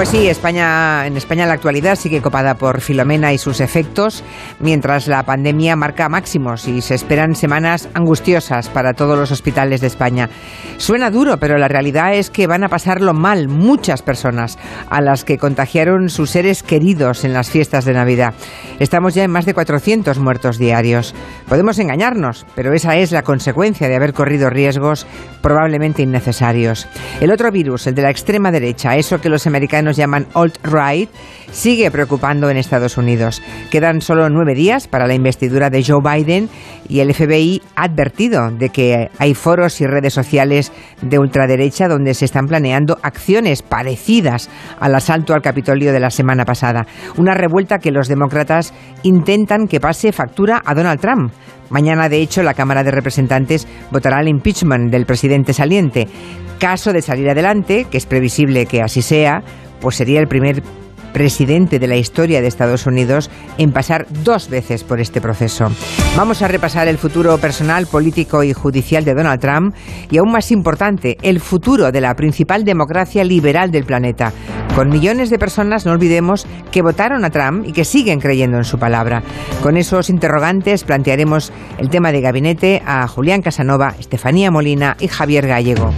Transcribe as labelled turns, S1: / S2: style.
S1: Pues sí, España, en España la actualidad sigue copada por Filomena y sus efectos, mientras la pandemia marca máximos y se esperan semanas angustiosas para todos los hospitales de España. Suena duro, pero la realidad es que van a pasarlo mal muchas personas a las que contagiaron sus seres queridos en las fiestas de Navidad. Estamos ya en más de 400 muertos diarios. Podemos engañarnos, pero esa es la consecuencia de haber corrido riesgos probablemente innecesarios. El otro virus, el de la extrema derecha, eso que los americanos llaman alt-right, sigue preocupando en Estados Unidos. Quedan solo nueve días para la investidura de Joe Biden y el FBI ha advertido de que hay foros y redes sociales de ultraderecha donde se están planeando acciones parecidas al asalto al Capitolio de la semana pasada. Una revuelta que los demócratas intentan que pase factura a Donald Trump. Mañana, de hecho, la Cámara de Representantes votará el impeachment del presidente saliente. Caso de salir adelante, que es previsible que así sea, pues sería el primer presidente de la historia de Estados Unidos en pasar dos veces por este proceso. Vamos a repasar el futuro personal, político y judicial de Donald Trump y aún más importante, el futuro de la principal democracia liberal del planeta. Con millones de personas, no olvidemos, que votaron a Trump y que siguen creyendo en su palabra. Con esos interrogantes plantearemos el tema de gabinete a Julián Casanova, Estefanía Molina y Javier Gallego.